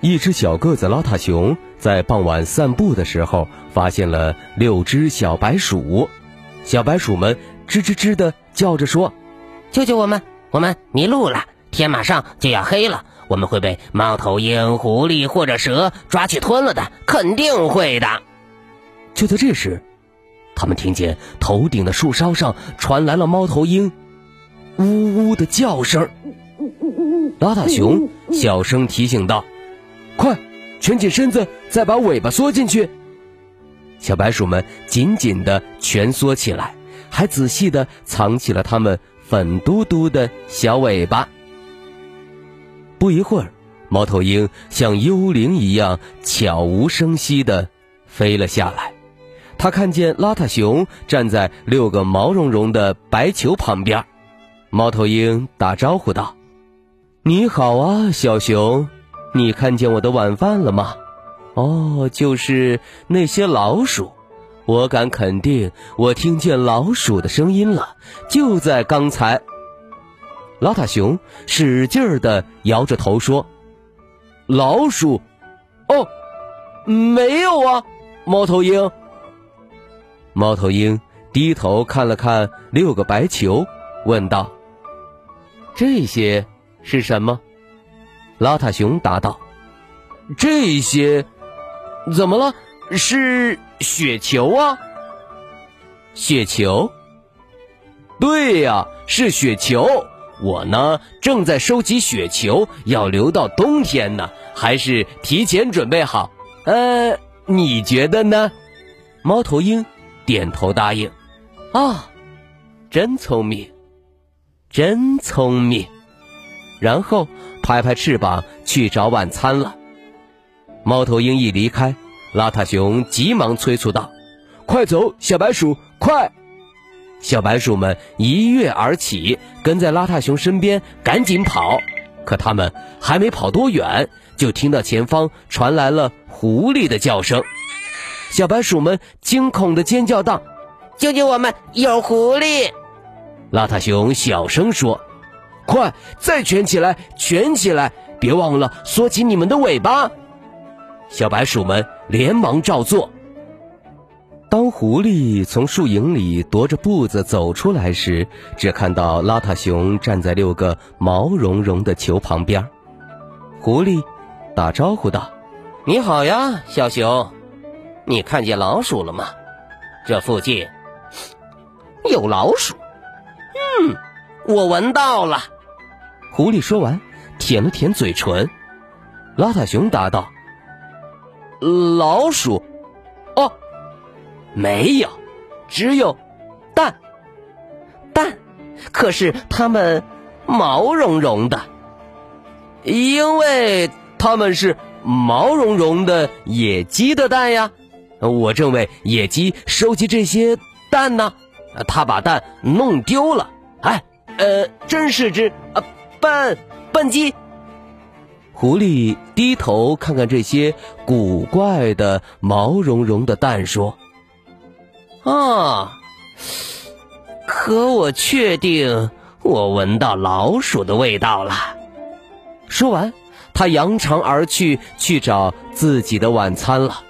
一只小个子邋遢熊在傍晚散步的时候，发现了六只小白鼠。小白鼠们吱吱吱的叫着说：“救救我们！我们迷路了，天马上就要黑了，我们会被猫头鹰、狐狸或者蛇抓去吞了的，肯定会的。”就在这时，他们听见头顶的树梢上传来了猫头鹰呜呜的叫声。邋遢熊小声提醒道。快，蜷起身子，再把尾巴缩进去。小白鼠们紧紧地蜷缩起来，还仔细地藏起了它们粉嘟嘟的小尾巴。不一会儿，猫头鹰像幽灵一样悄无声息地飞了下来。它看见邋遢熊站在六个毛茸茸的白球旁边，猫头鹰打招呼道：“你好啊，小熊。”你看见我的晚饭了吗？哦，就是那些老鼠。我敢肯定，我听见老鼠的声音了，就在刚才。邋遢熊使劲儿的摇着头说：“老鼠？哦，没有啊。”猫头鹰。猫头鹰低头看了看六个白球，问道：“这些是什么？”邋遢熊答道：“这些怎么了？是雪球啊！雪球？对呀，是雪球。我呢，正在收集雪球，要留到冬天呢，还是提前准备好？呃，你觉得呢？”猫头鹰点头答应：“啊，真聪明，真聪明。”然后。拍拍翅膀去找晚餐了。猫头鹰一离开，邋遢熊急忙催促道：“快走，小白鼠，快！”小白鼠们一跃而起，跟在邋遢熊身边赶紧跑。可他们还没跑多远，就听到前方传来了狐狸的叫声。小白鼠们惊恐地尖叫道：“救救我们！有狐狸！”邋遢熊小声说。快，再卷起来，卷起来！别忘了缩起你们的尾巴。小白鼠们连忙照做。当狐狸从树影里踱着步子走出来时，只看到邋遢熊站在六个毛茸茸的球旁边。狐狸打招呼道：“你好呀，小熊，你看见老鼠了吗？这附近有老鼠。嗯，我闻到了。”狐狸说完，舔了舔嘴唇。邋遢熊答道：“老鼠，哦，没有，只有蛋。蛋，可是它们毛茸茸的，因为它们是毛茸茸的野鸡的蛋呀。我正为野鸡收集这些蛋呢，它把蛋弄丢了。哎，呃，真是只啊。”笨笨鸡，狐狸低头看看这些古怪的毛茸茸的蛋，说：“啊，可我确定我闻到老鼠的味道了。”说完，他扬长而去，去找自己的晚餐了。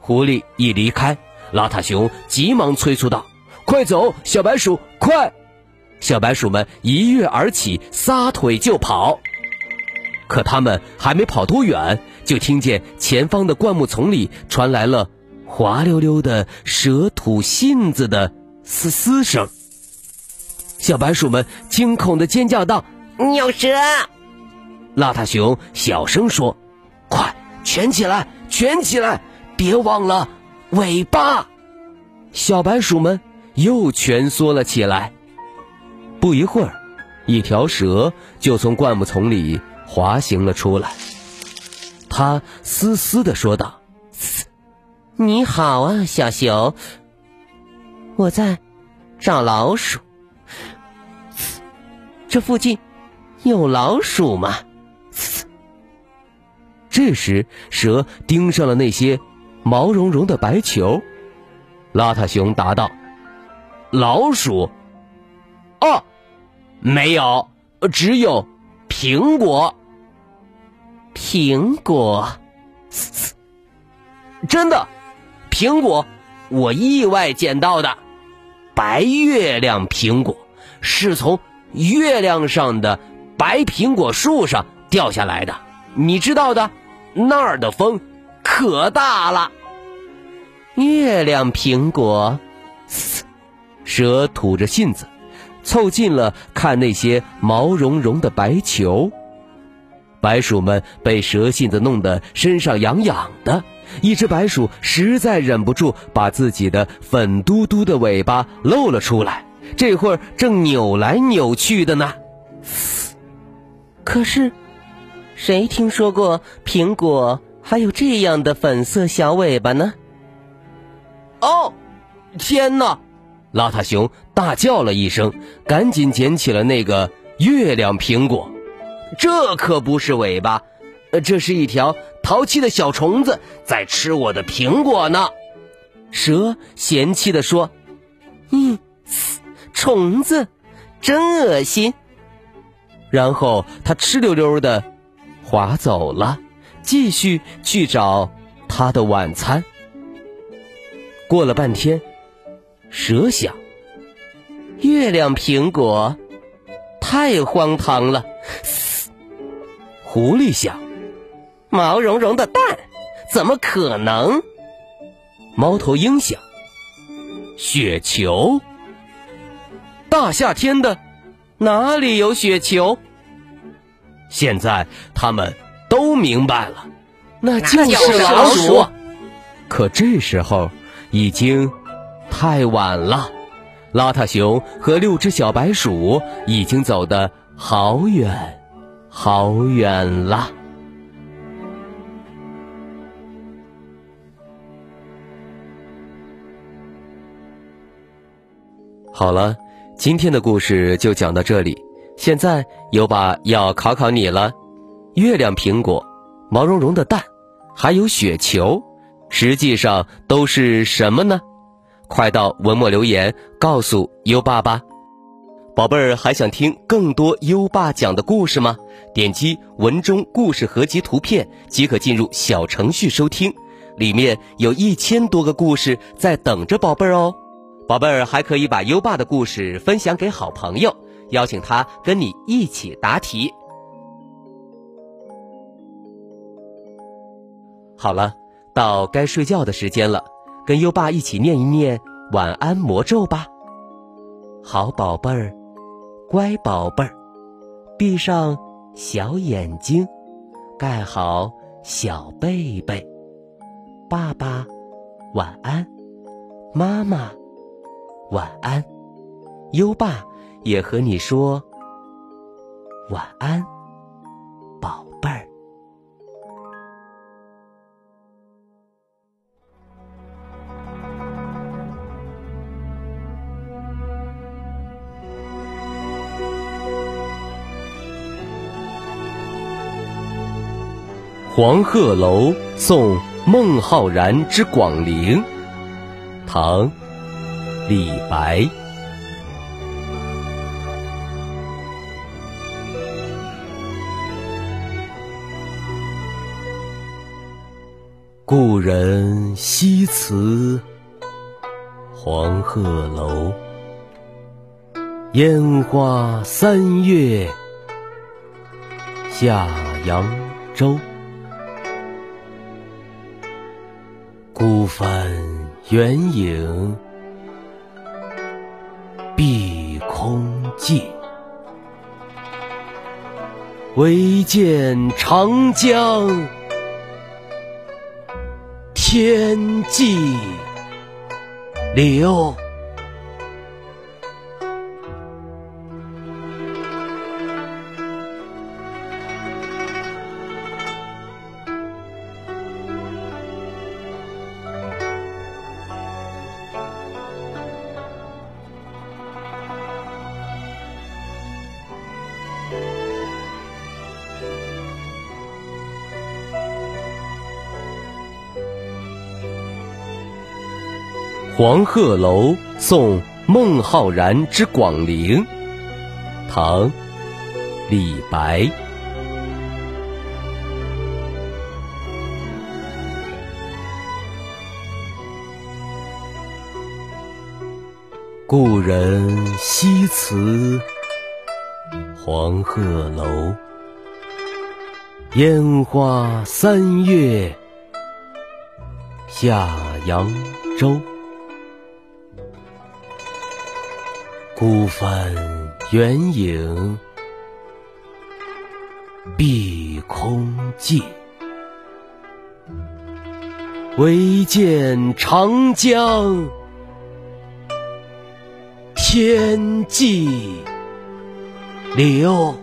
狐狸一离开，邋遢熊急忙催促道：“快走，小白鼠，快！”小白鼠们一跃而起，撒腿就跑。可他们还没跑多远，就听见前方的灌木丛里传来了滑溜溜的蛇吐信子的嘶嘶声。小白鼠们惊恐地尖叫道：“有蛇！”邋遢熊小声说：“快蜷起来，蜷起来，别忘了尾巴。”小白鼠们。又蜷缩了起来。不一会儿，一条蛇就从灌木丛里滑行了出来。它嘶嘶的说道：“你好啊，小熊，我在找老鼠。这附近有老鼠吗？”这时，蛇盯上了那些毛茸茸的白球。邋遢熊答道：“老鼠？哦，没有，只有苹果。苹果？真的，苹果，我意外捡到的白月亮苹果，是从月亮上的白苹果树上掉下来的。你知道的。”那儿的风可大了。月亮苹果，蛇吐着信子，凑近了看那些毛茸茸的白球。白鼠们被蛇信子弄得身上痒痒的，一只白鼠实在忍不住，把自己的粉嘟嘟的尾巴露了出来，这会儿正扭来扭去的呢。可是。谁听说过苹果还有这样的粉色小尾巴呢？哦，天哪！邋遢熊大叫了一声，赶紧捡起了那个月亮苹果。这可不是尾巴，这是一条淘气的小虫子在吃我的苹果呢。蛇嫌弃地说：“嗯，虫子，真恶心。”然后它哧溜溜的。划走了，继续去找他的晚餐。过了半天，蛇想：月亮苹果太荒唐了。狐狸想：毛茸茸的蛋怎么可能？猫头鹰想：雪球。大夏天的，哪里有雪球？现在他们都明白了，那就是老鼠。可这时候已经太晚了，邋遢熊和六只小白鼠已经走得好远好远了。好了，今天的故事就讲到这里。现在有把要考考你了，月亮苹果、毛茸茸的蛋，还有雪球，实际上都是什么呢？快到文末留言告诉优爸吧。宝贝儿，还想听更多优爸讲的故事吗？点击文中故事合集图片即可进入小程序收听，里面有一千多个故事在等着宝贝儿哦。宝贝儿还可以把优爸的故事分享给好朋友。邀请他跟你一起答题。好了，到该睡觉的时间了，跟优爸一起念一念晚安魔咒吧。好宝贝儿，乖宝贝儿，闭上小眼睛，盖好小被被。爸爸晚安，妈妈晚安，优爸。也和你说晚安，黄鹤楼送孟浩然之广陵，唐，李白。故人西辞黄鹤楼，烟花三月下扬州。孤帆远影碧空尽，唯见长江。天际流。黄鹤楼送孟浩然之广陵，唐·李白。故人西辞黄鹤楼，烟花三月下扬州。孤帆远影碧空尽，唯见长江天际流。